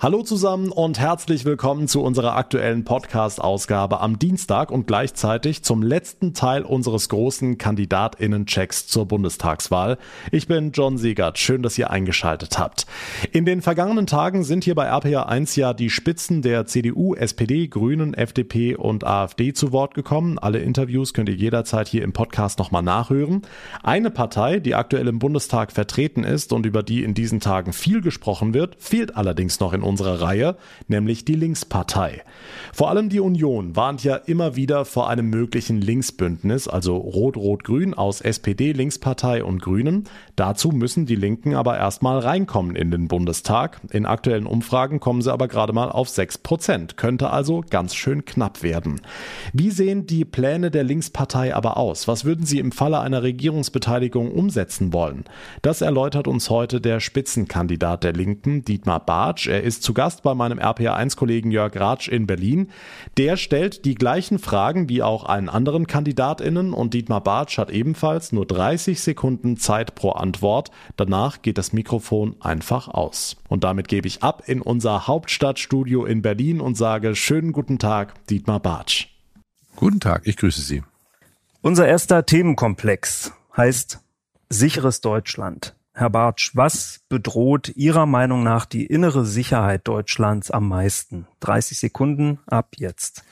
Hallo zusammen und herzlich willkommen zu unserer aktuellen Podcast-Ausgabe am Dienstag und gleichzeitig zum letzten Teil unseres großen KandidatInnen-Checks zur Bundestagswahl. Ich bin John Siegert. Schön, dass ihr eingeschaltet habt. In den vergangenen Tagen sind hier bei RPA 1 ja die Spitzen der CDU, SPD, Grünen, FDP und AfD zu Wort gekommen. Alle Interviews könnt ihr jederzeit hier im Podcast nochmal nachhören. Eine Partei, die aktuell im Bundestag vertreten ist und über die in diesen Tagen viel gesprochen wird, fehlt allerdings noch in unserer Reihe, nämlich die Linkspartei. Vor allem die Union warnt ja immer wieder vor einem möglichen Linksbündnis, also Rot-Rot-Grün aus SPD, Linkspartei und Grünen. Dazu müssen die Linken aber erstmal reinkommen in den Bundestag. In aktuellen Umfragen kommen sie aber gerade mal auf 6 Prozent, könnte also ganz schön knapp werden. Wie sehen die Pläne der Linkspartei aber aus? Was würden sie im Falle einer Regierungsbeteiligung umsetzen wollen? Das erläutert uns heute der Spitzenkandidat der Linken, Dietmar Bartsch. Er ist ist zu Gast bei meinem RPA1-Kollegen Jörg Ratsch in Berlin. Der stellt die gleichen Fragen wie auch allen anderen KandidatInnen und Dietmar Bartsch hat ebenfalls nur 30 Sekunden Zeit pro Antwort. Danach geht das Mikrofon einfach aus. Und damit gebe ich ab in unser Hauptstadtstudio in Berlin und sage schönen guten Tag, Dietmar Bartsch. Guten Tag, ich grüße Sie. Unser erster Themenkomplex heißt sicheres Deutschland. Herr Bartsch, was bedroht Ihrer Meinung nach die innere Sicherheit Deutschlands am meisten? 30 Sekunden ab jetzt.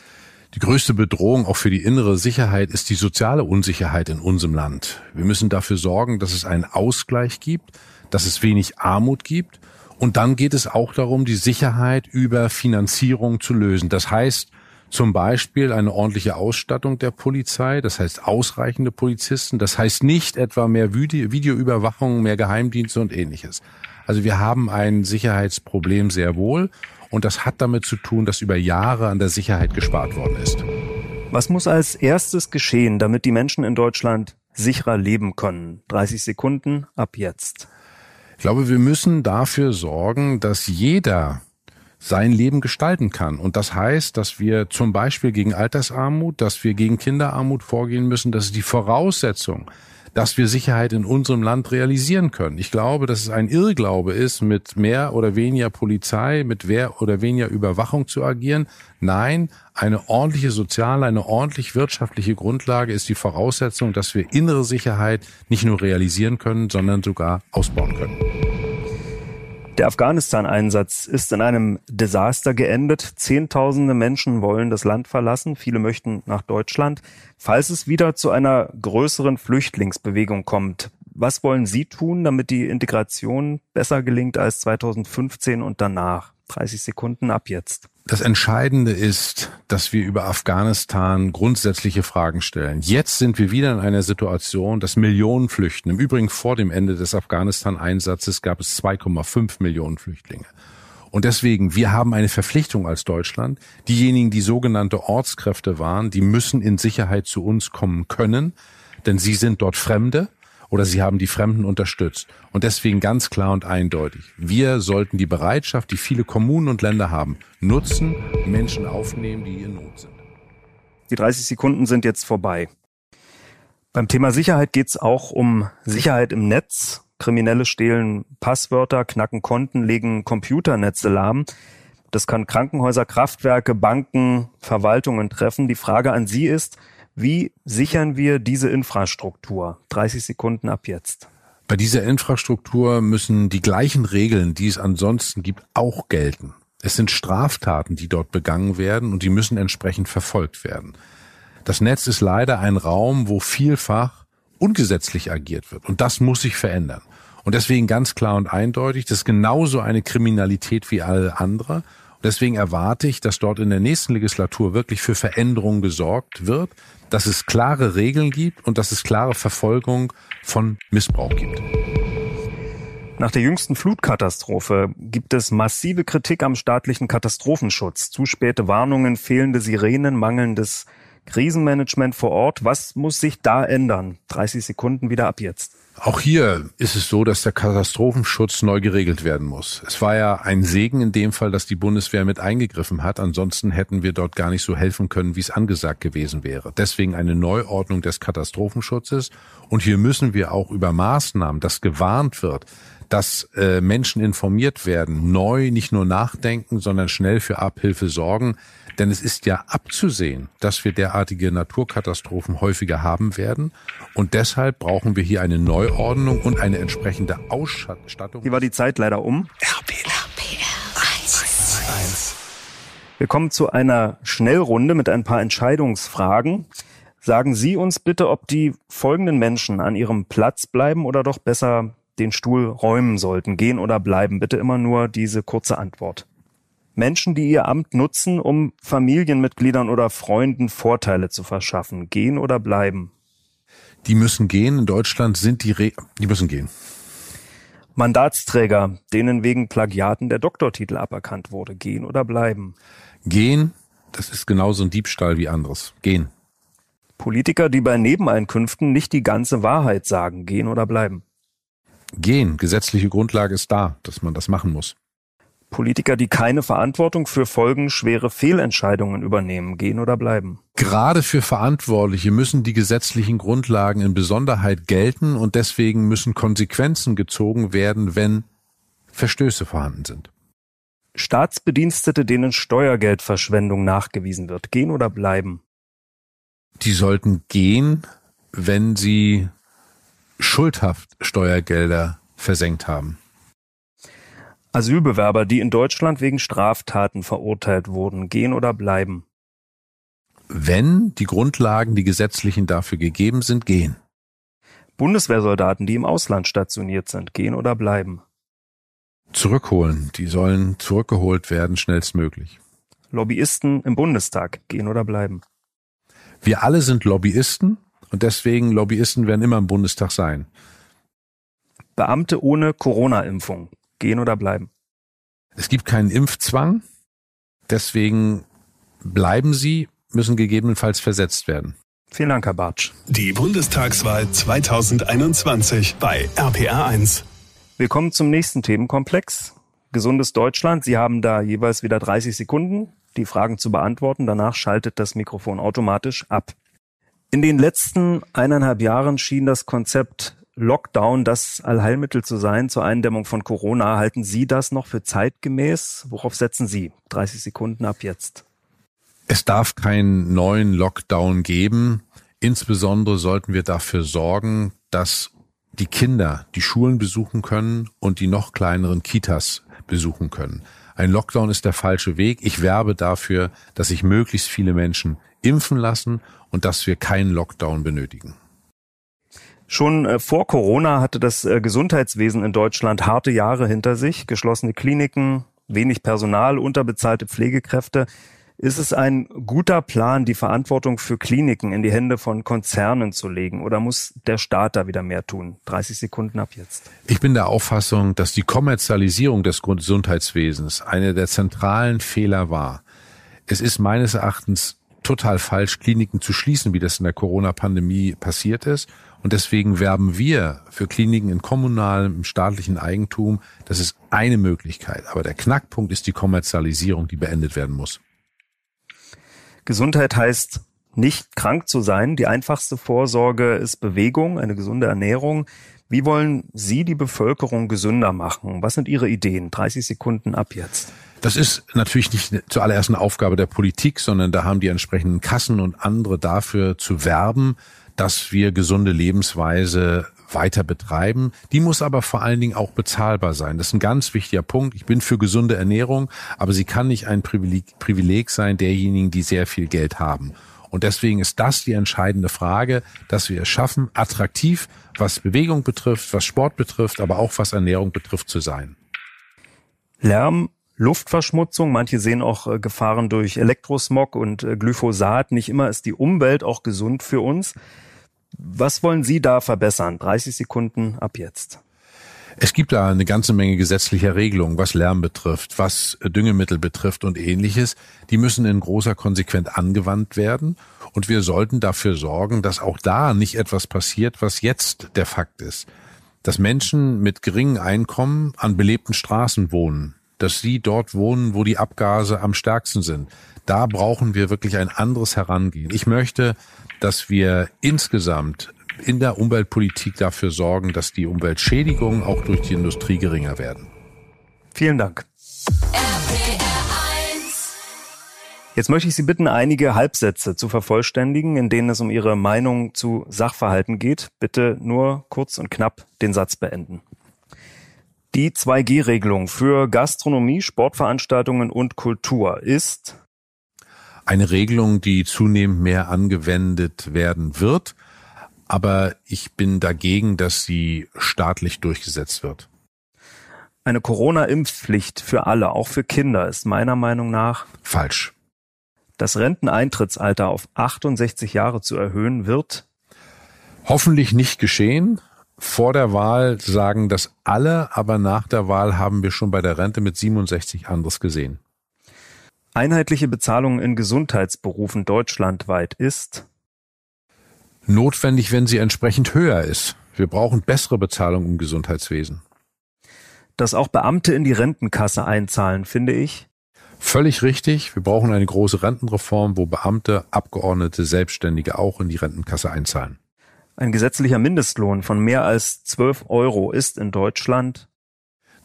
Die größte Bedrohung auch für die innere Sicherheit ist die soziale Unsicherheit in unserem Land. Wir müssen dafür sorgen, dass es einen Ausgleich gibt, dass es wenig Armut gibt. Und dann geht es auch darum, die Sicherheit über Finanzierung zu lösen. Das heißt, zum Beispiel eine ordentliche Ausstattung der Polizei, das heißt ausreichende Polizisten, das heißt nicht etwa mehr Videoüberwachung, mehr Geheimdienste und ähnliches. Also wir haben ein Sicherheitsproblem sehr wohl und das hat damit zu tun, dass über Jahre an der Sicherheit gespart worden ist. Was muss als erstes geschehen, damit die Menschen in Deutschland sicherer leben können? 30 Sekunden ab jetzt. Ich glaube, wir müssen dafür sorgen, dass jeder sein Leben gestalten kann. Und das heißt, dass wir zum Beispiel gegen Altersarmut, dass wir gegen Kinderarmut vorgehen müssen. Das ist die Voraussetzung, dass wir Sicherheit in unserem Land realisieren können. Ich glaube, dass es ein Irrglaube ist, mit mehr oder weniger Polizei, mit mehr oder weniger Überwachung zu agieren. Nein, eine ordentliche soziale, eine ordentlich wirtschaftliche Grundlage ist die Voraussetzung, dass wir innere Sicherheit nicht nur realisieren können, sondern sogar ausbauen können. Der Afghanistan-Einsatz ist in einem Desaster geendet. Zehntausende Menschen wollen das Land verlassen. Viele möchten nach Deutschland. Falls es wieder zu einer größeren Flüchtlingsbewegung kommt, was wollen Sie tun, damit die Integration besser gelingt als 2015 und danach? 30 Sekunden ab jetzt. Das Entscheidende ist, dass wir über Afghanistan grundsätzliche Fragen stellen. Jetzt sind wir wieder in einer Situation, dass Millionen flüchten. Im Übrigen vor dem Ende des Afghanistan-Einsatzes gab es 2,5 Millionen Flüchtlinge. Und deswegen, wir haben eine Verpflichtung als Deutschland. Diejenigen, die sogenannte Ortskräfte waren, die müssen in Sicherheit zu uns kommen können, denn sie sind dort Fremde oder sie haben die Fremden unterstützt. Und deswegen ganz klar und eindeutig, wir sollten die Bereitschaft, die viele Kommunen und Länder haben, nutzen, Menschen aufnehmen, die in Not sind. Die 30 Sekunden sind jetzt vorbei. Beim Thema Sicherheit geht es auch um Sicherheit im Netz. Kriminelle stehlen Passwörter, knacken Konten, legen Computernetze lahm. Das kann Krankenhäuser, Kraftwerke, Banken, Verwaltungen treffen. Die Frage an Sie ist, wie sichern wir diese Infrastruktur? 30 Sekunden ab jetzt. Bei dieser Infrastruktur müssen die gleichen Regeln, die es ansonsten gibt, auch gelten. Es sind Straftaten, die dort begangen werden und die müssen entsprechend verfolgt werden. Das Netz ist leider ein Raum, wo vielfach ungesetzlich agiert wird und das muss sich verändern. Und deswegen ganz klar und eindeutig, das ist genauso eine Kriminalität wie alle andere. Deswegen erwarte ich, dass dort in der nächsten Legislatur wirklich für Veränderungen gesorgt wird, dass es klare Regeln gibt und dass es klare Verfolgung von Missbrauch gibt. Nach der jüngsten Flutkatastrophe gibt es massive Kritik am staatlichen Katastrophenschutz. Zu späte Warnungen, fehlende Sirenen, mangelndes Krisenmanagement vor Ort. Was muss sich da ändern? 30 Sekunden wieder ab jetzt. Auch hier ist es so, dass der Katastrophenschutz neu geregelt werden muss. Es war ja ein Segen in dem Fall, dass die Bundeswehr mit eingegriffen hat. Ansonsten hätten wir dort gar nicht so helfen können, wie es angesagt gewesen wäre. Deswegen eine Neuordnung des Katastrophenschutzes. Und hier müssen wir auch über Maßnahmen, dass gewarnt wird, dass äh, Menschen informiert werden, neu nicht nur nachdenken, sondern schnell für Abhilfe sorgen. Denn es ist ja abzusehen, dass wir derartige Naturkatastrophen häufiger haben werden. Und deshalb brauchen wir hier eine Neuordnung und eine entsprechende Ausstattung. Hier war die Zeit leider um. RPR 1. Wir kommen zu einer Schnellrunde mit ein paar Entscheidungsfragen. Sagen Sie uns bitte, ob die folgenden Menschen an ihrem Platz bleiben oder doch besser den Stuhl räumen sollten. Gehen oder bleiben. Bitte immer nur diese kurze Antwort. Menschen, die ihr Amt nutzen, um Familienmitgliedern oder Freunden Vorteile zu verschaffen. Gehen oder bleiben? Die müssen gehen. In Deutschland sind die, Re die müssen gehen. Mandatsträger, denen wegen Plagiaten der Doktortitel aberkannt wurde. Gehen oder bleiben? Gehen, das ist genauso ein Diebstahl wie anderes. Gehen. Politiker, die bei Nebeneinkünften nicht die ganze Wahrheit sagen. Gehen oder bleiben? Gehen. Gesetzliche Grundlage ist da, dass man das machen muss. Politiker, die keine Verantwortung für folgenschwere Fehlentscheidungen übernehmen, gehen oder bleiben. Gerade für Verantwortliche müssen die gesetzlichen Grundlagen in Besonderheit gelten und deswegen müssen Konsequenzen gezogen werden, wenn Verstöße vorhanden sind. Staatsbedienstete, denen Steuergeldverschwendung nachgewiesen wird, gehen oder bleiben. Die sollten gehen, wenn sie schuldhaft Steuergelder versenkt haben. Asylbewerber, die in Deutschland wegen Straftaten verurteilt wurden, gehen oder bleiben? Wenn die Grundlagen, die gesetzlichen dafür gegeben sind, gehen. Bundeswehrsoldaten, die im Ausland stationiert sind, gehen oder bleiben? Zurückholen. Die sollen zurückgeholt werden schnellstmöglich. Lobbyisten im Bundestag, gehen oder bleiben? Wir alle sind Lobbyisten und deswegen Lobbyisten werden immer im Bundestag sein. Beamte ohne Corona-Impfung, gehen oder bleiben? Es gibt keinen Impfzwang, deswegen bleiben sie, müssen gegebenenfalls versetzt werden. Vielen Dank, Herr Bartsch. Die Bundestagswahl 2021 bei RPR 1. Wir kommen zum nächsten Themenkomplex. Gesundes Deutschland. Sie haben da jeweils wieder 30 Sekunden, die Fragen zu beantworten. Danach schaltet das Mikrofon automatisch ab. In den letzten eineinhalb Jahren schien das Konzept Lockdown das Allheilmittel zu sein zur Eindämmung von Corona. Halten Sie das noch für zeitgemäß? Worauf setzen Sie? 30 Sekunden ab jetzt. Es darf keinen neuen Lockdown geben. Insbesondere sollten wir dafür sorgen, dass die Kinder die Schulen besuchen können und die noch kleineren Kitas besuchen können. Ein Lockdown ist der falsche Weg. Ich werbe dafür, dass sich möglichst viele Menschen impfen lassen und dass wir keinen Lockdown benötigen. Schon äh, vor Corona hatte das äh, Gesundheitswesen in Deutschland harte Jahre hinter sich, geschlossene Kliniken, wenig Personal, unterbezahlte Pflegekräfte. Ist es ein guter Plan, die Verantwortung für Kliniken in die Hände von Konzernen zu legen oder muss der Staat da wieder mehr tun? 30 Sekunden ab jetzt. Ich bin der Auffassung, dass die Kommerzialisierung des Gesundheitswesens eine der zentralen Fehler war. Es ist meines Erachtens total falsch, Kliniken zu schließen, wie das in der Corona-Pandemie passiert ist. Und deswegen werben wir für Kliniken in kommunalem, im staatlichen Eigentum. Das ist eine Möglichkeit. Aber der Knackpunkt ist die Kommerzialisierung, die beendet werden muss. Gesundheit heißt nicht krank zu sein. Die einfachste Vorsorge ist Bewegung, eine gesunde Ernährung. Wie wollen Sie die Bevölkerung gesünder machen? Was sind Ihre Ideen? 30 Sekunden ab jetzt. Das ist natürlich nicht zuallererst eine Aufgabe der Politik, sondern da haben die entsprechenden Kassen und andere dafür zu werben, dass wir gesunde Lebensweise weiter betreiben. Die muss aber vor allen Dingen auch bezahlbar sein. Das ist ein ganz wichtiger Punkt. Ich bin für gesunde Ernährung, aber sie kann nicht ein Privileg, Privileg sein derjenigen, die sehr viel Geld haben. Und deswegen ist das die entscheidende Frage, dass wir es schaffen, attraktiv, was Bewegung betrifft, was Sport betrifft, aber auch was Ernährung betrifft, zu sein. Lärm Luftverschmutzung. Manche sehen auch äh, Gefahren durch Elektrosmog und äh, Glyphosat. Nicht immer ist die Umwelt auch gesund für uns. Was wollen Sie da verbessern? 30 Sekunden ab jetzt. Es gibt da eine ganze Menge gesetzlicher Regelungen, was Lärm betrifft, was Düngemittel betrifft und ähnliches. Die müssen in großer Konsequenz angewandt werden. Und wir sollten dafür sorgen, dass auch da nicht etwas passiert, was jetzt der Fakt ist. Dass Menschen mit geringem Einkommen an belebten Straßen wohnen, dass sie dort wohnen, wo die Abgase am stärksten sind. Da brauchen wir wirklich ein anderes Herangehen. Ich möchte, dass wir insgesamt in der Umweltpolitik dafür sorgen, dass die Umweltschädigungen auch durch die Industrie geringer werden. Vielen Dank. Jetzt möchte ich Sie bitten, einige Halbsätze zu vervollständigen, in denen es um Ihre Meinung zu Sachverhalten geht. Bitte nur kurz und knapp den Satz beenden. Die 2G-Regelung für Gastronomie, Sportveranstaltungen und Kultur ist eine Regelung, die zunehmend mehr angewendet werden wird, aber ich bin dagegen, dass sie staatlich durchgesetzt wird. Eine Corona-Impfpflicht für alle, auch für Kinder, ist meiner Meinung nach falsch. Das Renteneintrittsalter auf 68 Jahre zu erhöhen wird hoffentlich nicht geschehen vor der Wahl sagen das alle, aber nach der Wahl haben wir schon bei der Rente mit 67 anderes gesehen. Einheitliche Bezahlung in Gesundheitsberufen deutschlandweit ist notwendig, wenn sie entsprechend höher ist. Wir brauchen bessere Bezahlung im Gesundheitswesen. Dass auch Beamte in die Rentenkasse einzahlen, finde ich. Völlig richtig. Wir brauchen eine große Rentenreform, wo Beamte, Abgeordnete, Selbstständige auch in die Rentenkasse einzahlen. Ein gesetzlicher Mindestlohn von mehr als 12 Euro ist in Deutschland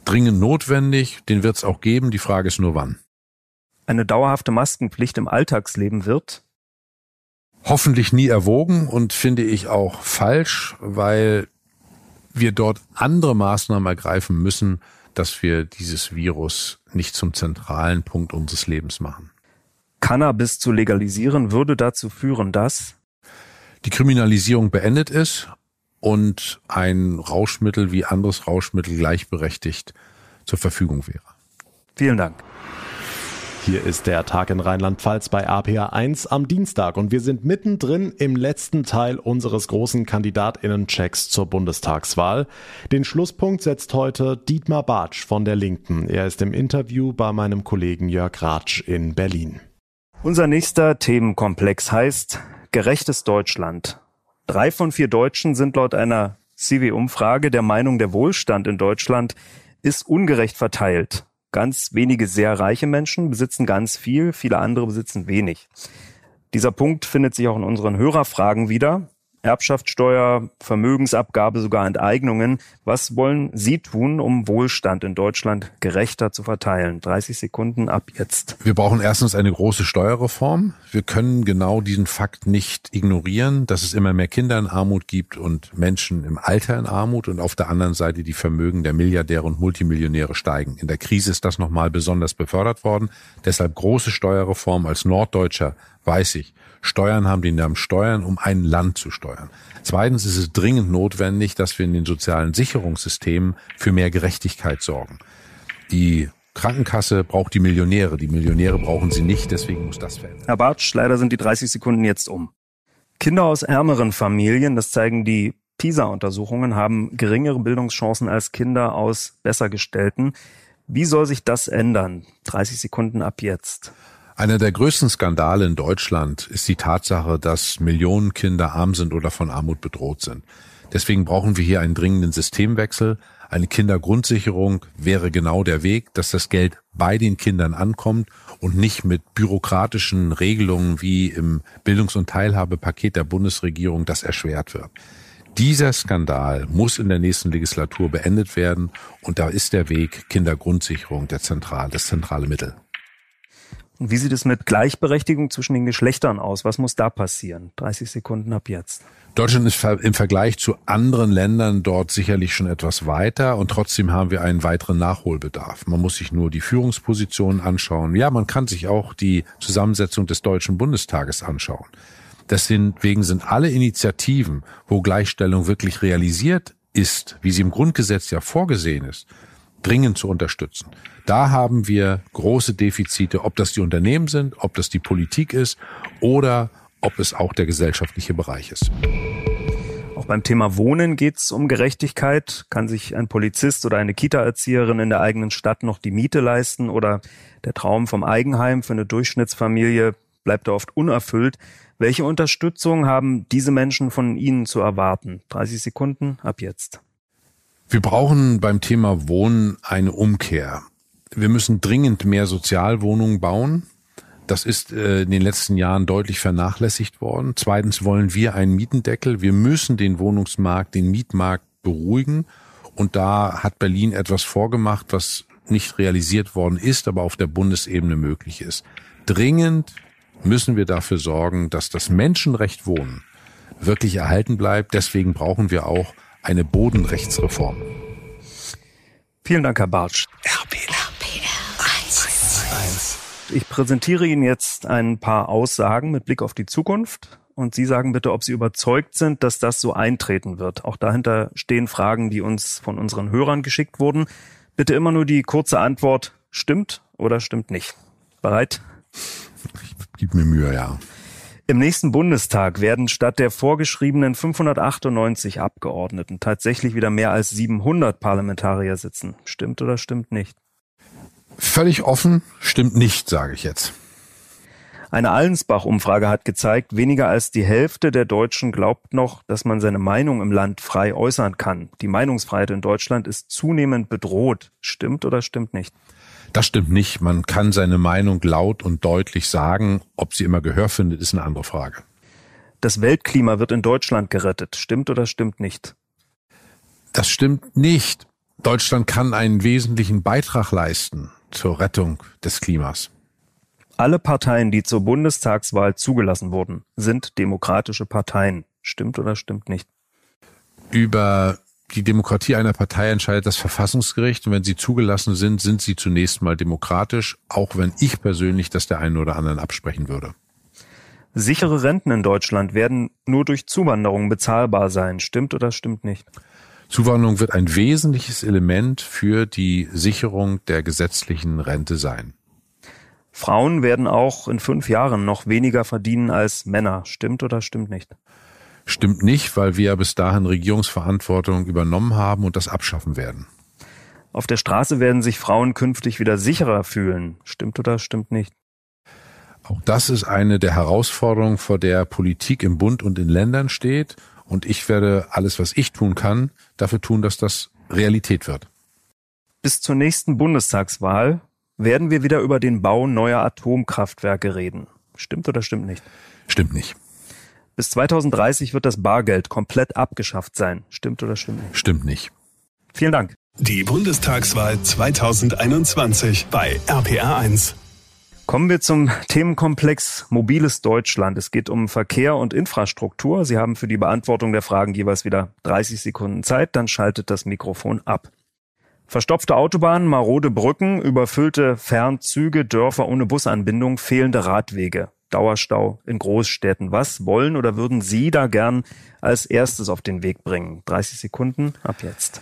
dringend notwendig, den wird es auch geben, die Frage ist nur wann. Eine dauerhafte Maskenpflicht im Alltagsleben wird hoffentlich nie erwogen und finde ich auch falsch, weil wir dort andere Maßnahmen ergreifen müssen, dass wir dieses Virus nicht zum zentralen Punkt unseres Lebens machen. Cannabis zu legalisieren würde dazu führen, dass die Kriminalisierung beendet ist und ein Rauschmittel wie anderes Rauschmittel gleichberechtigt zur Verfügung wäre. Vielen Dank. Hier ist der Tag in Rheinland-Pfalz bei APA 1 am Dienstag und wir sind mittendrin im letzten Teil unseres großen Kandidatinnen-Checks zur Bundestagswahl. Den Schlusspunkt setzt heute Dietmar Bartsch von der Linken. Er ist im Interview bei meinem Kollegen Jörg Ratsch in Berlin. Unser nächster Themenkomplex heißt gerechtes Deutschland. Drei von vier Deutschen sind laut einer CW-Umfrage der Meinung, der Wohlstand in Deutschland ist ungerecht verteilt. Ganz wenige sehr reiche Menschen besitzen ganz viel, viele andere besitzen wenig. Dieser Punkt findet sich auch in unseren Hörerfragen wieder. Erbschaftssteuer, Vermögensabgabe, sogar Enteignungen. Was wollen Sie tun, um Wohlstand in Deutschland gerechter zu verteilen? 30 Sekunden ab jetzt. Wir brauchen erstens eine große Steuerreform. Wir können genau diesen Fakt nicht ignorieren, dass es immer mehr Kinder in Armut gibt und Menschen im Alter in Armut und auf der anderen Seite die Vermögen der Milliardäre und Multimillionäre steigen. In der Krise ist das nochmal besonders befördert worden. Deshalb große Steuerreform als Norddeutscher weiß ich, Steuern haben die Namen Steuern, um ein Land zu steuern. Zweitens ist es dringend notwendig, dass wir in den sozialen Sicherungssystemen für mehr Gerechtigkeit sorgen. Die Krankenkasse braucht die Millionäre, die Millionäre brauchen sie nicht, deswegen muss das verändern. Herr Bartsch, leider sind die 30 Sekunden jetzt um. Kinder aus ärmeren Familien, das zeigen die PISA-Untersuchungen, haben geringere Bildungschancen als Kinder aus besser gestellten. Wie soll sich das ändern? 30 Sekunden ab jetzt. Einer der größten Skandale in Deutschland ist die Tatsache, dass Millionen Kinder arm sind oder von Armut bedroht sind. Deswegen brauchen wir hier einen dringenden Systemwechsel. Eine Kindergrundsicherung wäre genau der Weg, dass das Geld bei den Kindern ankommt und nicht mit bürokratischen Regelungen wie im Bildungs- und Teilhabepaket der Bundesregierung das erschwert wird. Dieser Skandal muss in der nächsten Legislatur beendet werden und da ist der Weg Kindergrundsicherung der zentral, das zentrale Mittel. Und wie sieht es mit Gleichberechtigung zwischen den Geschlechtern aus? Was muss da passieren? 30 Sekunden ab jetzt. Deutschland ist im Vergleich zu anderen Ländern dort sicherlich schon etwas weiter und trotzdem haben wir einen weiteren Nachholbedarf. Man muss sich nur die Führungspositionen anschauen. Ja, man kann sich auch die Zusammensetzung des Deutschen Bundestages anschauen. Deswegen sind alle Initiativen, wo Gleichstellung wirklich realisiert ist, wie sie im Grundgesetz ja vorgesehen ist, dringend zu unterstützen. Da haben wir große Defizite, ob das die Unternehmen sind, ob das die Politik ist oder ob es auch der gesellschaftliche Bereich ist. Auch beim Thema Wohnen geht es um Gerechtigkeit. Kann sich ein Polizist oder eine Kita-Erzieherin in der eigenen Stadt noch die Miete leisten oder der Traum vom Eigenheim für eine Durchschnittsfamilie bleibt da oft unerfüllt. Welche Unterstützung haben diese Menschen von Ihnen zu erwarten? 30 Sekunden ab jetzt. Wir brauchen beim Thema Wohnen eine Umkehr. Wir müssen dringend mehr Sozialwohnungen bauen. Das ist äh, in den letzten Jahren deutlich vernachlässigt worden. Zweitens wollen wir einen Mietendeckel. Wir müssen den Wohnungsmarkt, den Mietmarkt beruhigen. Und da hat Berlin etwas vorgemacht, was nicht realisiert worden ist, aber auf der Bundesebene möglich ist. Dringend müssen wir dafür sorgen, dass das Menschenrecht Wohnen wirklich erhalten bleibt. Deswegen brauchen wir auch eine Bodenrechtsreform. Vielen Dank, Herr Bartsch. Ich präsentiere Ihnen jetzt ein paar Aussagen mit Blick auf die Zukunft und Sie sagen bitte, ob Sie überzeugt sind, dass das so eintreten wird. Auch dahinter stehen Fragen, die uns von unseren Hörern geschickt wurden. Bitte immer nur die kurze Antwort, stimmt oder stimmt nicht. Bereit? Ich gebe mir Mühe, ja. Im nächsten Bundestag werden statt der vorgeschriebenen 598 Abgeordneten tatsächlich wieder mehr als 700 Parlamentarier sitzen. Stimmt oder stimmt nicht? Völlig offen, stimmt nicht, sage ich jetzt. Eine Allensbach-Umfrage hat gezeigt, weniger als die Hälfte der Deutschen glaubt noch, dass man seine Meinung im Land frei äußern kann. Die Meinungsfreiheit in Deutschland ist zunehmend bedroht. Stimmt oder stimmt nicht? Das stimmt nicht. Man kann seine Meinung laut und deutlich sagen. Ob sie immer Gehör findet, ist eine andere Frage. Das Weltklima wird in Deutschland gerettet. Stimmt oder stimmt nicht? Das stimmt nicht. Deutschland kann einen wesentlichen Beitrag leisten zur Rettung des Klimas. Alle Parteien, die zur Bundestagswahl zugelassen wurden, sind demokratische Parteien. Stimmt oder stimmt nicht? Über die Demokratie einer Partei entscheidet das Verfassungsgericht und wenn sie zugelassen sind, sind sie zunächst mal demokratisch, auch wenn ich persönlich das der einen oder anderen absprechen würde. Sichere Renten in Deutschland werden nur durch Zuwanderung bezahlbar sein. Stimmt oder stimmt nicht? Zuwanderung wird ein wesentliches Element für die Sicherung der gesetzlichen Rente sein. Frauen werden auch in fünf Jahren noch weniger verdienen als Männer. Stimmt oder stimmt nicht? Stimmt nicht, weil wir ja bis dahin Regierungsverantwortung übernommen haben und das abschaffen werden. Auf der Straße werden sich Frauen künftig wieder sicherer fühlen. Stimmt oder stimmt nicht? Auch das ist eine der Herausforderungen, vor der Politik im Bund und in Ländern steht. Und ich werde alles, was ich tun kann, dafür tun, dass das Realität wird. Bis zur nächsten Bundestagswahl werden wir wieder über den Bau neuer Atomkraftwerke reden. Stimmt oder stimmt nicht? Stimmt nicht. Bis 2030 wird das Bargeld komplett abgeschafft sein. Stimmt oder stimmt nicht? Stimmt nicht. Vielen Dank. Die Bundestagswahl 2021 bei RPR1. Kommen wir zum Themenkomplex Mobiles Deutschland. Es geht um Verkehr und Infrastruktur. Sie haben für die Beantwortung der Fragen jeweils wieder 30 Sekunden Zeit, dann schaltet das Mikrofon ab. Verstopfte Autobahnen, marode Brücken, überfüllte Fernzüge, Dörfer ohne Busanbindung, fehlende Radwege, Dauerstau in Großstädten. Was wollen oder würden Sie da gern als erstes auf den Weg bringen? 30 Sekunden ab jetzt.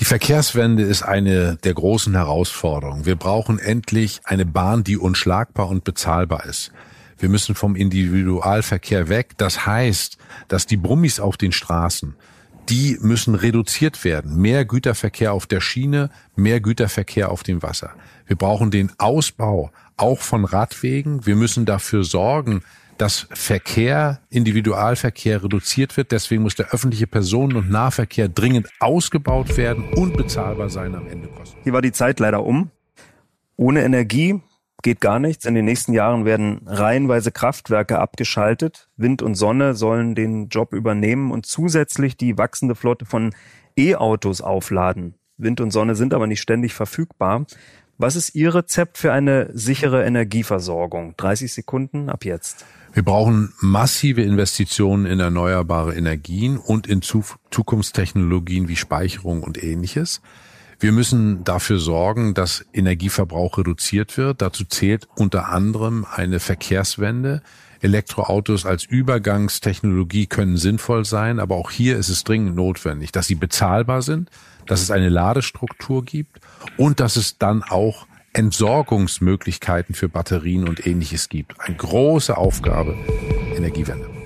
Die Verkehrswende ist eine der großen Herausforderungen. Wir brauchen endlich eine Bahn, die unschlagbar und bezahlbar ist. Wir müssen vom Individualverkehr weg. Das heißt, dass die Brummis auf den Straßen, die müssen reduziert werden. Mehr Güterverkehr auf der Schiene, mehr Güterverkehr auf dem Wasser. Wir brauchen den Ausbau auch von Radwegen. Wir müssen dafür sorgen, dass Verkehr, Individualverkehr reduziert wird. Deswegen muss der öffentliche Personen- und Nahverkehr dringend ausgebaut werden und bezahlbar sein am Ende kosten. Hier war die Zeit leider um. Ohne Energie geht gar nichts. In den nächsten Jahren werden reihenweise Kraftwerke abgeschaltet. Wind und Sonne sollen den Job übernehmen und zusätzlich die wachsende Flotte von E-Autos aufladen. Wind und Sonne sind aber nicht ständig verfügbar. Was ist Ihr Rezept für eine sichere Energieversorgung? 30 Sekunden ab jetzt. Wir brauchen massive Investitionen in erneuerbare Energien und in Zukunftstechnologien wie Speicherung und ähnliches. Wir müssen dafür sorgen, dass Energieverbrauch reduziert wird. Dazu zählt unter anderem eine Verkehrswende. Elektroautos als Übergangstechnologie können sinnvoll sein, aber auch hier ist es dringend notwendig, dass sie bezahlbar sind, dass es eine Ladestruktur gibt und dass es dann auch Entsorgungsmöglichkeiten für Batterien und ähnliches gibt. Eine große Aufgabe, Energiewende.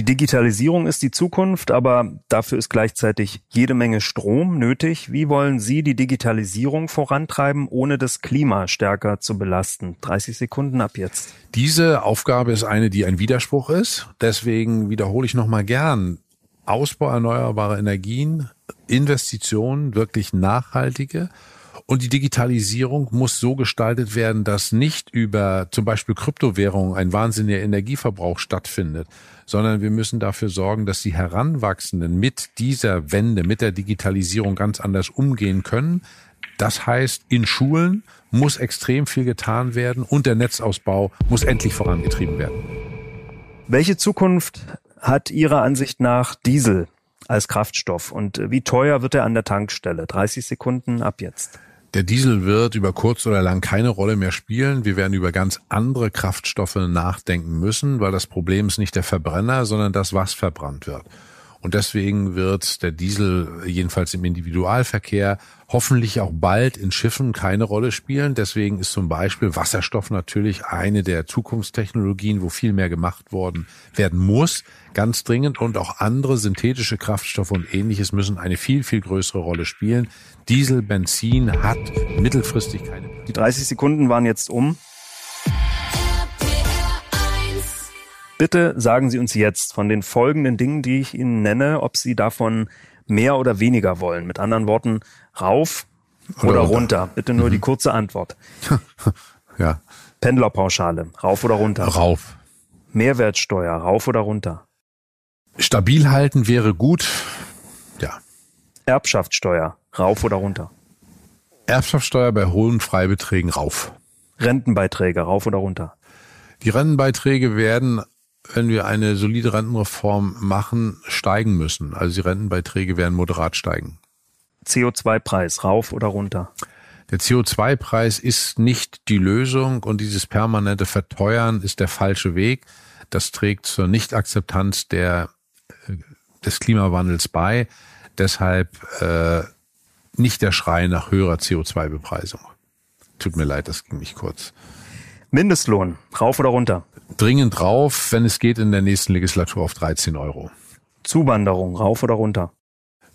Die Digitalisierung ist die Zukunft, aber dafür ist gleichzeitig jede Menge Strom nötig. Wie wollen Sie die Digitalisierung vorantreiben, ohne das Klima stärker zu belasten? 30 Sekunden ab jetzt. Diese Aufgabe ist eine, die ein Widerspruch ist. Deswegen wiederhole ich nochmal gern. Ausbau erneuerbarer Energien, Investitionen, wirklich nachhaltige Und die Digitalisierung muss so gestaltet werden, dass nicht über zum Beispiel Kryptowährungen ein wahnsinniger Energieverbrauch stattfindet, sondern wir müssen dafür sorgen, dass die Heranwachsenden mit dieser Wende, mit der Digitalisierung ganz anders umgehen können. Das heißt, in Schulen muss extrem viel getan werden und der Netzausbau muss endlich vorangetrieben werden. Welche Zukunft hat Ihrer Ansicht nach Diesel als Kraftstoff und wie teuer wird er an der Tankstelle? 30 Sekunden ab jetzt. Der Diesel wird über kurz oder lang keine Rolle mehr spielen. Wir werden über ganz andere Kraftstoffe nachdenken müssen, weil das Problem ist nicht der Verbrenner, sondern das, was verbrannt wird. Und deswegen wird der Diesel jedenfalls im Individualverkehr hoffentlich auch bald in Schiffen keine Rolle spielen. Deswegen ist zum Beispiel Wasserstoff natürlich eine der Zukunftstechnologien, wo viel mehr gemacht worden werden muss, ganz dringend. Und auch andere synthetische Kraftstoffe und ähnliches müssen eine viel, viel größere Rolle spielen. Diesel, Benzin hat mittelfristig keine. Die 30 Sekunden waren jetzt um. Bitte sagen Sie uns jetzt von den folgenden Dingen, die ich Ihnen nenne, ob Sie davon mehr oder weniger wollen. Mit anderen Worten, rauf oder, oder runter. Bitte nur mhm. die kurze Antwort. ja. Pendlerpauschale, rauf oder runter? Rauf. Mehrwertsteuer, rauf oder runter? Stabil halten wäre gut. Ja. Erbschaftssteuer, rauf oder runter? Erbschaftssteuer bei hohen Freibeträgen rauf. Rentenbeiträge, rauf oder runter? Die Rentenbeiträge werden wenn wir eine solide Rentenreform machen, steigen müssen. Also die Rentenbeiträge werden moderat steigen. CO2-Preis rauf oder runter? Der CO2-Preis ist nicht die Lösung und dieses permanente Verteuern ist der falsche Weg. Das trägt zur Nichtakzeptanz der, äh, des Klimawandels bei. Deshalb äh, nicht der Schrei nach höherer CO2-Bepreisung. Tut mir leid, das ging nicht kurz. Mindestlohn, rauf oder runter? Dringend drauf, wenn es geht in der nächsten Legislatur auf 13 Euro. Zuwanderung, rauf oder runter?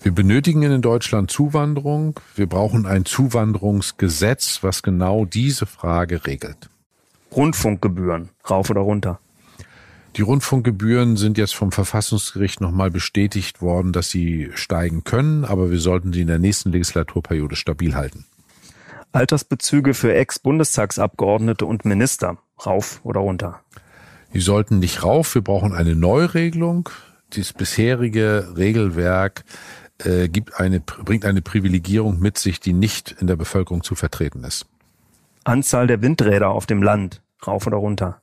Wir benötigen in Deutschland Zuwanderung. Wir brauchen ein Zuwanderungsgesetz, was genau diese Frage regelt. Rundfunkgebühren, rauf oder runter? Die Rundfunkgebühren sind jetzt vom Verfassungsgericht nochmal bestätigt worden, dass sie steigen können, aber wir sollten sie in der nächsten Legislaturperiode stabil halten. Altersbezüge für Ex-Bundestagsabgeordnete und Minister, rauf oder runter? Die sollten nicht rauf. Wir brauchen eine Neuregelung. Das bisherige Regelwerk äh, gibt eine, bringt eine Privilegierung mit sich, die nicht in der Bevölkerung zu vertreten ist. Anzahl der Windräder auf dem Land, rauf oder runter?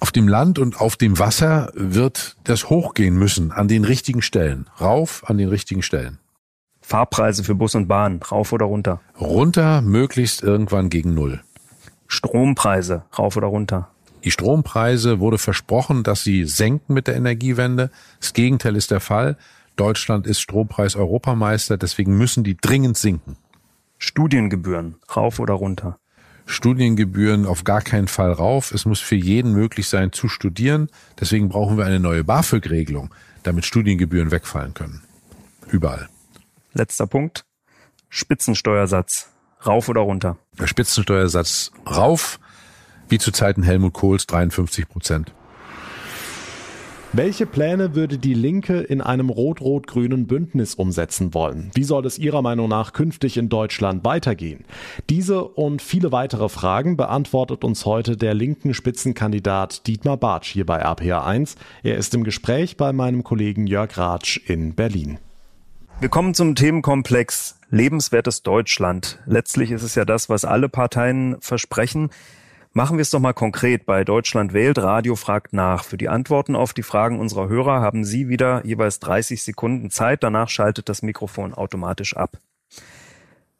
Auf dem Land und auf dem Wasser wird das hochgehen müssen an den richtigen Stellen. Rauf an den richtigen Stellen. Fahrpreise für Bus und Bahn, rauf oder runter? Runter, möglichst irgendwann gegen Null. Strompreise, rauf oder runter? Die Strompreise wurde versprochen, dass sie senken mit der Energiewende. Das Gegenteil ist der Fall. Deutschland ist Strompreis-Europameister, deswegen müssen die dringend sinken. Studiengebühren, rauf oder runter? Studiengebühren auf gar keinen Fall rauf. Es muss für jeden möglich sein zu studieren. Deswegen brauchen wir eine neue BAföG-Regelung, damit Studiengebühren wegfallen können. Überall. Letzter Punkt. Spitzensteuersatz, rauf oder runter? Der Spitzensteuersatz rauf wie zu Zeiten Helmut Kohls 53 Prozent. Welche Pläne würde die Linke in einem rot-rot-grünen Bündnis umsetzen wollen? Wie soll es Ihrer Meinung nach künftig in Deutschland weitergehen? Diese und viele weitere Fragen beantwortet uns heute der linken Spitzenkandidat Dietmar Bartsch hier bei RPA1. Er ist im Gespräch bei meinem Kollegen Jörg Ratsch in Berlin. Wir kommen zum Themenkomplex lebenswertes Deutschland. Letztlich ist es ja das, was alle Parteien versprechen. Machen wir es doch mal konkret. Bei Deutschland wählt, Radio fragt nach. Für die Antworten auf die Fragen unserer Hörer haben Sie wieder jeweils 30 Sekunden Zeit. Danach schaltet das Mikrofon automatisch ab.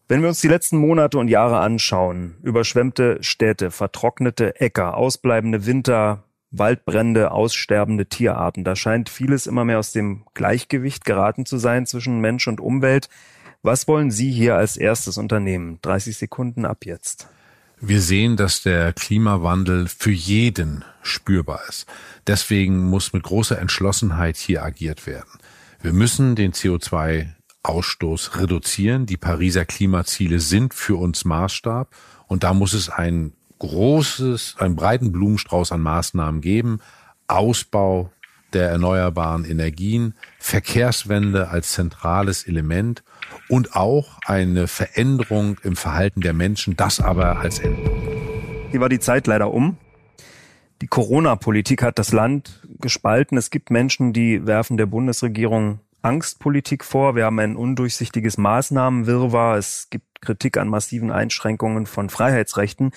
Wenn wir uns die letzten Monate und Jahre anschauen, überschwemmte Städte, vertrocknete Äcker, ausbleibende Winter, Waldbrände, aussterbende Tierarten, da scheint vieles immer mehr aus dem Gleichgewicht geraten zu sein zwischen Mensch und Umwelt. Was wollen Sie hier als erstes unternehmen? 30 Sekunden ab jetzt. Wir sehen, dass der Klimawandel für jeden spürbar ist. Deswegen muss mit großer Entschlossenheit hier agiert werden. Wir müssen den CO2-Ausstoß reduzieren. Die Pariser Klimaziele sind für uns Maßstab. Und da muss es ein großes, einen breiten Blumenstrauß an Maßnahmen geben. Ausbau der erneuerbaren Energien, Verkehrswende als zentrales Element und auch eine Veränderung im Verhalten der Menschen, das aber als Ende. Hier war die Zeit leider um. Die Corona-Politik hat das Land gespalten. Es gibt Menschen, die werfen der Bundesregierung Angstpolitik vor. Wir haben ein undurchsichtiges Maßnahmenwirrwarr. Es gibt Kritik an massiven Einschränkungen von Freiheitsrechten.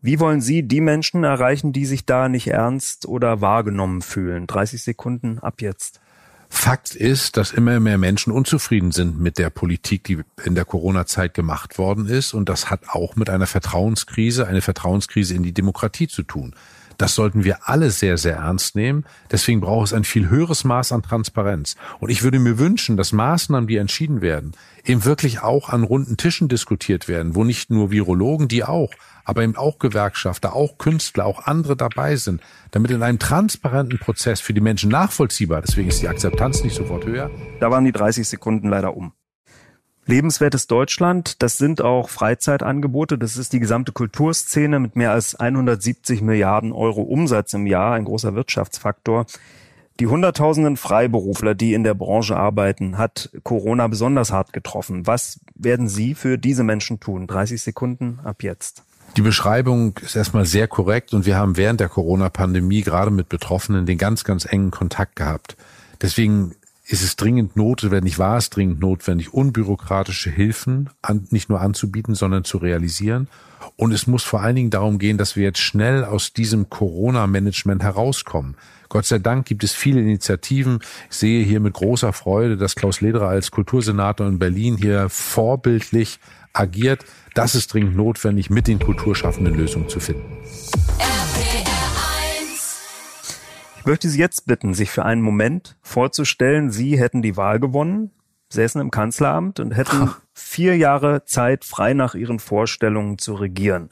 Wie wollen Sie die Menschen erreichen, die sich da nicht ernst oder wahrgenommen fühlen? 30 Sekunden ab jetzt. Fakt ist, dass immer mehr Menschen unzufrieden sind mit der Politik, die in der Corona-Zeit gemacht worden ist. Und das hat auch mit einer Vertrauenskrise, eine Vertrauenskrise in die Demokratie zu tun. Das sollten wir alle sehr, sehr ernst nehmen. Deswegen braucht es ein viel höheres Maß an Transparenz. Und ich würde mir wünschen, dass Maßnahmen, die entschieden werden, eben wirklich auch an runden Tischen diskutiert werden, wo nicht nur Virologen, die auch, aber eben auch Gewerkschafter, auch Künstler, auch andere dabei sind, damit in einem transparenten Prozess für die Menschen nachvollziehbar, deswegen ist die Akzeptanz nicht sofort höher. Da waren die 30 Sekunden leider um. Lebenswertes Deutschland, das sind auch Freizeitangebote, das ist die gesamte Kulturszene mit mehr als 170 Milliarden Euro Umsatz im Jahr, ein großer Wirtschaftsfaktor. Die Hunderttausenden Freiberufler, die in der Branche arbeiten, hat Corona besonders hart getroffen. Was werden Sie für diese Menschen tun? 30 Sekunden ab jetzt. Die Beschreibung ist erstmal sehr korrekt und wir haben während der Corona-Pandemie gerade mit Betroffenen den ganz, ganz engen Kontakt gehabt. Deswegen ist es dringend notwendig, war es dringend notwendig, unbürokratische Hilfen an, nicht nur anzubieten, sondern zu realisieren. Und es muss vor allen Dingen darum gehen, dass wir jetzt schnell aus diesem Corona-Management herauskommen. Gott sei Dank gibt es viele Initiativen. Ich sehe hier mit großer Freude, dass Klaus Lederer als Kultursenator in Berlin hier vorbildlich agiert. Das ist dringend notwendig, mit den Kulturschaffenden Lösungen zu finden möchte Sie jetzt bitten, sich für einen Moment vorzustellen, Sie hätten die Wahl gewonnen, säßen im Kanzleramt und hätten vier Jahre Zeit, frei nach Ihren Vorstellungen zu regieren.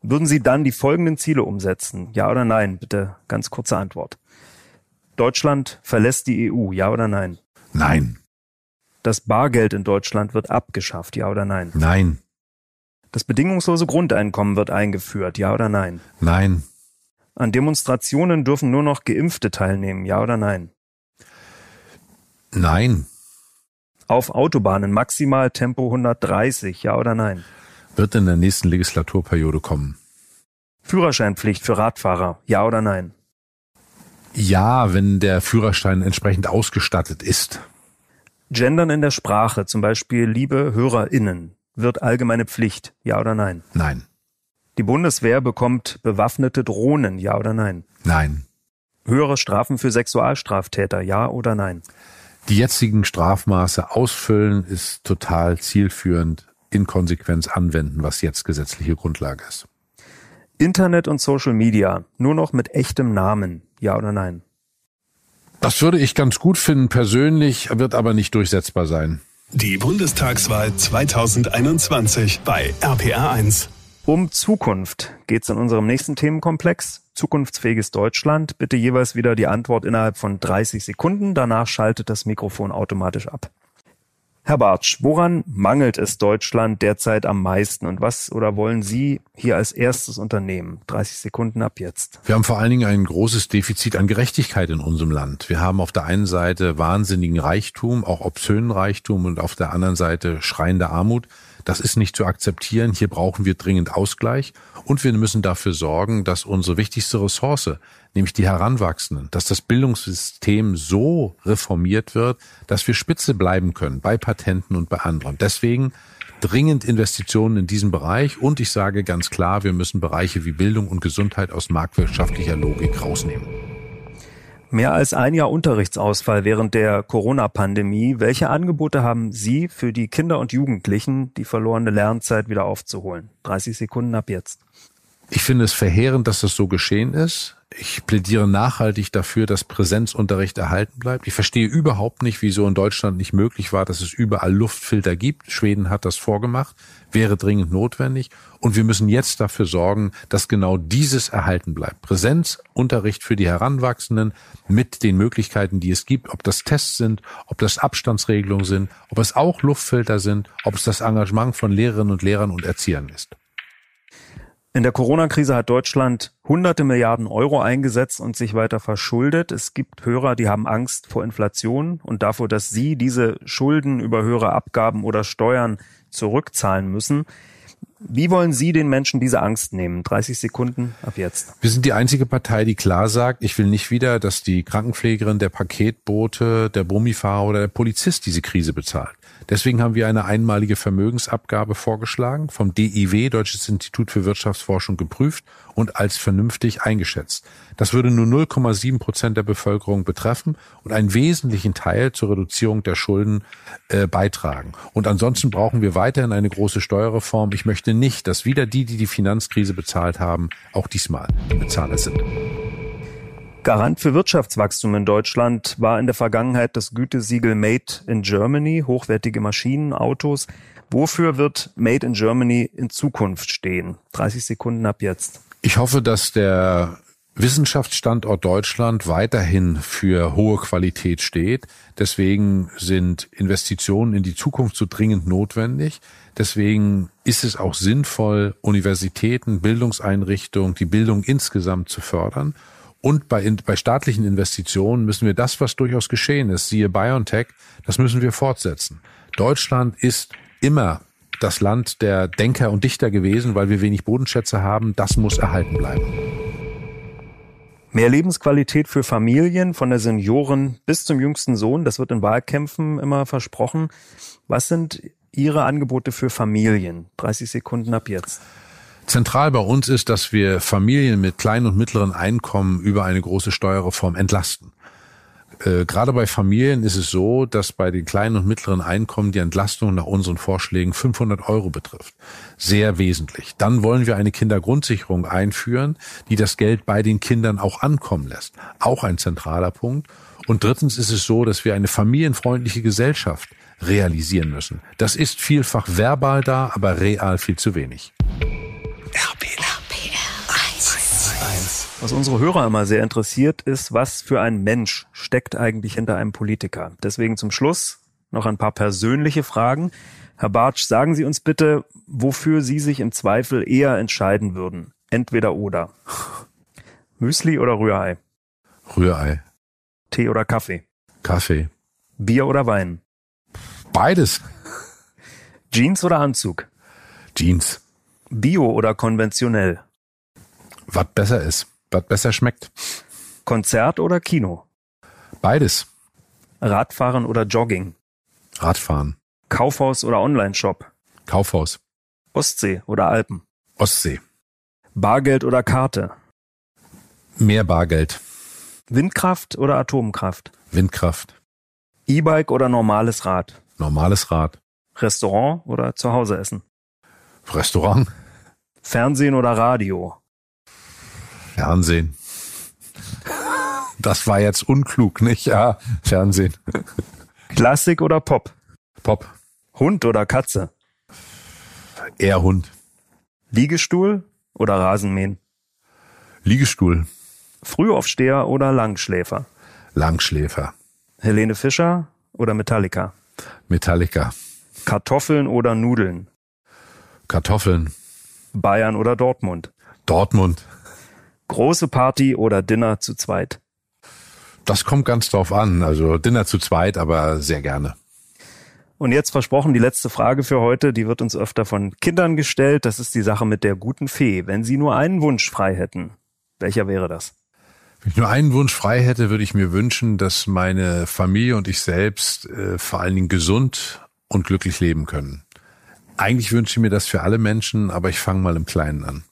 Würden Sie dann die folgenden Ziele umsetzen? Ja oder nein? Bitte ganz kurze Antwort. Deutschland verlässt die EU, ja oder nein? Nein. Das Bargeld in Deutschland wird abgeschafft, ja oder nein? Nein. Das bedingungslose Grundeinkommen wird eingeführt, ja oder nein? Nein. An Demonstrationen dürfen nur noch Geimpfte teilnehmen, ja oder nein? Nein. Auf Autobahnen maximal Tempo 130, ja oder nein? Wird in der nächsten Legislaturperiode kommen. Führerscheinpflicht für Radfahrer, ja oder nein? Ja, wenn der Führerschein entsprechend ausgestattet ist. Gendern in der Sprache, zum Beispiel liebe HörerInnen, wird allgemeine Pflicht, ja oder nein? Nein. Die Bundeswehr bekommt bewaffnete Drohnen, ja oder nein? Nein. Höhere Strafen für Sexualstraftäter, ja oder nein? Die jetzigen Strafmaße ausfüllen ist total zielführend, in Konsequenz anwenden, was jetzt gesetzliche Grundlage ist. Internet und Social Media, nur noch mit echtem Namen, ja oder nein? Das würde ich ganz gut finden persönlich, wird aber nicht durchsetzbar sein. Die Bundestagswahl 2021 bei RPR1. Um Zukunft geht es in unserem nächsten Themenkomplex. Zukunftsfähiges Deutschland. Bitte jeweils wieder die Antwort innerhalb von 30 Sekunden. Danach schaltet das Mikrofon automatisch ab. Herr Bartsch, woran mangelt es Deutschland derzeit am meisten und was oder wollen Sie hier als erstes unternehmen? 30 Sekunden ab jetzt. Wir haben vor allen Dingen ein großes Defizit an Gerechtigkeit in unserem Land. Wir haben auf der einen Seite wahnsinnigen Reichtum, auch obszönen Reichtum und auf der anderen Seite schreiende Armut. Das ist nicht zu akzeptieren. Hier brauchen wir dringend Ausgleich. Und wir müssen dafür sorgen, dass unsere wichtigste Ressource, nämlich die Heranwachsenden, dass das Bildungssystem so reformiert wird, dass wir Spitze bleiben können bei Patenten und bei anderen. Deswegen dringend Investitionen in diesen Bereich. Und ich sage ganz klar, wir müssen Bereiche wie Bildung und Gesundheit aus marktwirtschaftlicher Logik rausnehmen. Mehr als ein Jahr Unterrichtsausfall während der Corona-Pandemie. Welche Angebote haben Sie für die Kinder und Jugendlichen, die verlorene Lernzeit wieder aufzuholen? 30 Sekunden ab jetzt. Ich finde es verheerend, dass das so geschehen ist. Ich plädiere nachhaltig dafür, dass Präsenzunterricht erhalten bleibt. Ich verstehe überhaupt nicht, wieso in Deutschland nicht möglich war, dass es überall Luftfilter gibt. Schweden hat das vorgemacht, wäre dringend notwendig. Und wir müssen jetzt dafür sorgen, dass genau dieses erhalten bleibt. Präsenzunterricht für die Heranwachsenden mit den Möglichkeiten, die es gibt, ob das Tests sind, ob das Abstandsregelungen sind, ob es auch Luftfilter sind, ob es das Engagement von Lehrerinnen und Lehrern und Erziehern ist. In der Corona-Krise hat Deutschland hunderte Milliarden Euro eingesetzt und sich weiter verschuldet. Es gibt Hörer, die haben Angst vor Inflation und davor, dass sie diese Schulden über höhere Abgaben oder Steuern zurückzahlen müssen. Wie wollen Sie den Menschen diese Angst nehmen? 30 Sekunden ab jetzt. Wir sind die einzige Partei, die klar sagt, ich will nicht wieder, dass die Krankenpflegerin, der Paketbote, der Bummifahrer oder der Polizist diese Krise bezahlt. Deswegen haben wir eine einmalige Vermögensabgabe vorgeschlagen, vom DIW, Deutsches Institut für Wirtschaftsforschung, geprüft und als vernünftig eingeschätzt. Das würde nur 0,7 Prozent der Bevölkerung betreffen und einen wesentlichen Teil zur Reduzierung der Schulden äh, beitragen. Und ansonsten brauchen wir weiterhin eine große Steuerreform. Ich möchte nicht, dass wieder die, die die Finanzkrise bezahlt haben, auch diesmal die Bezahler sind. Garant für Wirtschaftswachstum in Deutschland war in der Vergangenheit das Gütesiegel Made in Germany, hochwertige Maschinen, Autos. Wofür wird Made in Germany in Zukunft stehen? 30 Sekunden ab jetzt. Ich hoffe, dass der Wissenschaftsstandort Deutschland weiterhin für hohe Qualität steht. Deswegen sind Investitionen in die Zukunft so dringend notwendig. Deswegen ist es auch sinnvoll, Universitäten, Bildungseinrichtungen, die Bildung insgesamt zu fördern. Und bei, bei staatlichen Investitionen müssen wir das, was durchaus geschehen ist, siehe BioNTech, das müssen wir fortsetzen. Deutschland ist immer das Land der Denker und Dichter gewesen, weil wir wenig Bodenschätze haben. Das muss erhalten bleiben. Mehr Lebensqualität für Familien, von der Senioren bis zum jüngsten Sohn, das wird in Wahlkämpfen immer versprochen. Was sind Ihre Angebote für Familien? 30 Sekunden ab jetzt. Zentral bei uns ist, dass wir Familien mit kleinen und mittleren Einkommen über eine große Steuerreform entlasten. Äh, gerade bei Familien ist es so, dass bei den kleinen und mittleren Einkommen die Entlastung nach unseren Vorschlägen 500 Euro betrifft. Sehr wesentlich. Dann wollen wir eine Kindergrundsicherung einführen, die das Geld bei den Kindern auch ankommen lässt. Auch ein zentraler Punkt. Und drittens ist es so, dass wir eine familienfreundliche Gesellschaft realisieren müssen. Das ist vielfach verbal da, aber real viel zu wenig. Was unsere Hörer immer sehr interessiert, ist, was für ein Mensch steckt eigentlich hinter einem Politiker. Deswegen zum Schluss noch ein paar persönliche Fragen. Herr Bartsch, sagen Sie uns bitte, wofür Sie sich im Zweifel eher entscheiden würden. Entweder oder. Müsli oder Rührei? Rührei. Tee oder Kaffee? Kaffee. Bier oder Wein? Beides. Jeans oder Anzug? Jeans. Bio oder konventionell? Was besser ist, was besser schmeckt. Konzert oder Kino? Beides. Radfahren oder Jogging? Radfahren. Kaufhaus oder Onlineshop? Kaufhaus. Ostsee oder Alpen? Ostsee. Bargeld oder Karte? Mehr Bargeld. Windkraft oder Atomkraft? Windkraft. E-Bike oder normales Rad? Normales Rad. Restaurant oder zu Hause essen? Restaurant. Fernsehen oder Radio? Fernsehen. Das war jetzt unklug, nicht? Ja, Fernsehen. Klassik oder Pop? Pop. Hund oder Katze? Eher Hund. Liegestuhl oder Rasenmähen? Liegestuhl. Frühaufsteher oder Langschläfer? Langschläfer. Helene Fischer oder Metallica? Metallica. Kartoffeln oder Nudeln? Kartoffeln. Bayern oder Dortmund? Dortmund. Große Party oder Dinner zu zweit? Das kommt ganz drauf an. Also Dinner zu zweit, aber sehr gerne. Und jetzt versprochen die letzte Frage für heute, die wird uns öfter von Kindern gestellt. Das ist die Sache mit der guten Fee. Wenn Sie nur einen Wunsch frei hätten, welcher wäre das? Wenn ich nur einen Wunsch frei hätte, würde ich mir wünschen, dass meine Familie und ich selbst äh, vor allen Dingen gesund und glücklich leben können. Eigentlich wünsche ich mir das für alle Menschen, aber ich fange mal im Kleinen an.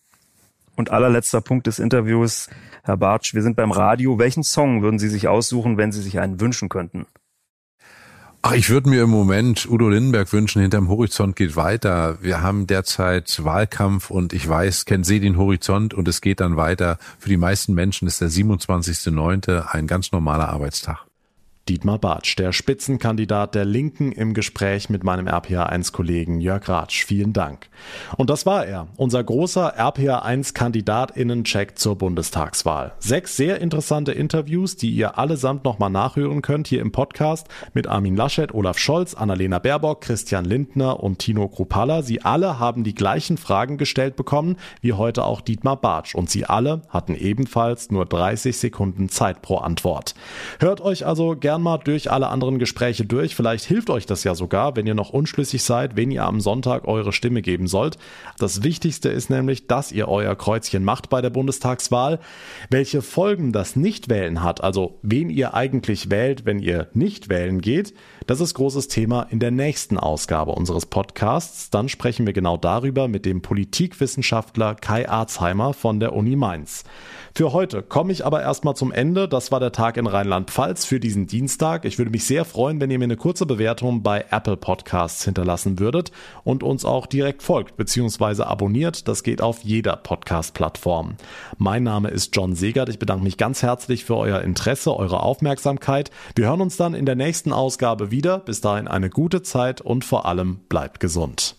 Und allerletzter Punkt des Interviews, Herr Bartsch, wir sind beim Radio. Welchen Song würden Sie sich aussuchen, wenn Sie sich einen wünschen könnten? Ach, ich würde mir im Moment Udo Lindenberg wünschen, hinterm Horizont geht weiter. Wir haben derzeit Wahlkampf und ich weiß, kennt Sie den Horizont und es geht dann weiter. Für die meisten Menschen ist der 27.09. ein ganz normaler Arbeitstag. Dietmar Bartsch, der Spitzenkandidat der Linken im Gespräch mit meinem RPA1-Kollegen Jörg Ratsch. Vielen Dank. Und das war er, unser großer RPA1-Kandidatinnen-Check zur Bundestagswahl. Sechs sehr interessante Interviews, die ihr allesamt nochmal nachhören könnt hier im Podcast mit Armin Laschet, Olaf Scholz, Annalena Baerbock, Christian Lindner und Tino Kruppalla. Sie alle haben die gleichen Fragen gestellt bekommen, wie heute auch Dietmar Bartsch. Und sie alle hatten ebenfalls nur 30 Sekunden Zeit pro Antwort. Hört euch also gerne gern mal durch alle anderen Gespräche durch. Vielleicht hilft euch das ja sogar, wenn ihr noch unschlüssig seid, wen ihr am Sonntag eure Stimme geben sollt. Das Wichtigste ist nämlich, dass ihr euer Kreuzchen macht bei der Bundestagswahl. Welche Folgen das Nichtwählen hat, also wen ihr eigentlich wählt, wenn ihr nicht wählen geht, das ist großes Thema in der nächsten Ausgabe unseres Podcasts. Dann sprechen wir genau darüber mit dem Politikwissenschaftler Kai Arzheimer von der Uni Mainz. Für heute komme ich aber erstmal zum Ende. Das war der Tag in Rheinland-Pfalz für diesen Dienstag. Ich würde mich sehr freuen, wenn ihr mir eine kurze Bewertung bei Apple Podcasts hinterlassen würdet und uns auch direkt folgt bzw. abonniert. Das geht auf jeder Podcast-Plattform. Mein Name ist John Segert. Ich bedanke mich ganz herzlich für euer Interesse, eure Aufmerksamkeit. Wir hören uns dann in der nächsten Ausgabe wieder. Bis dahin eine gute Zeit und vor allem bleibt gesund.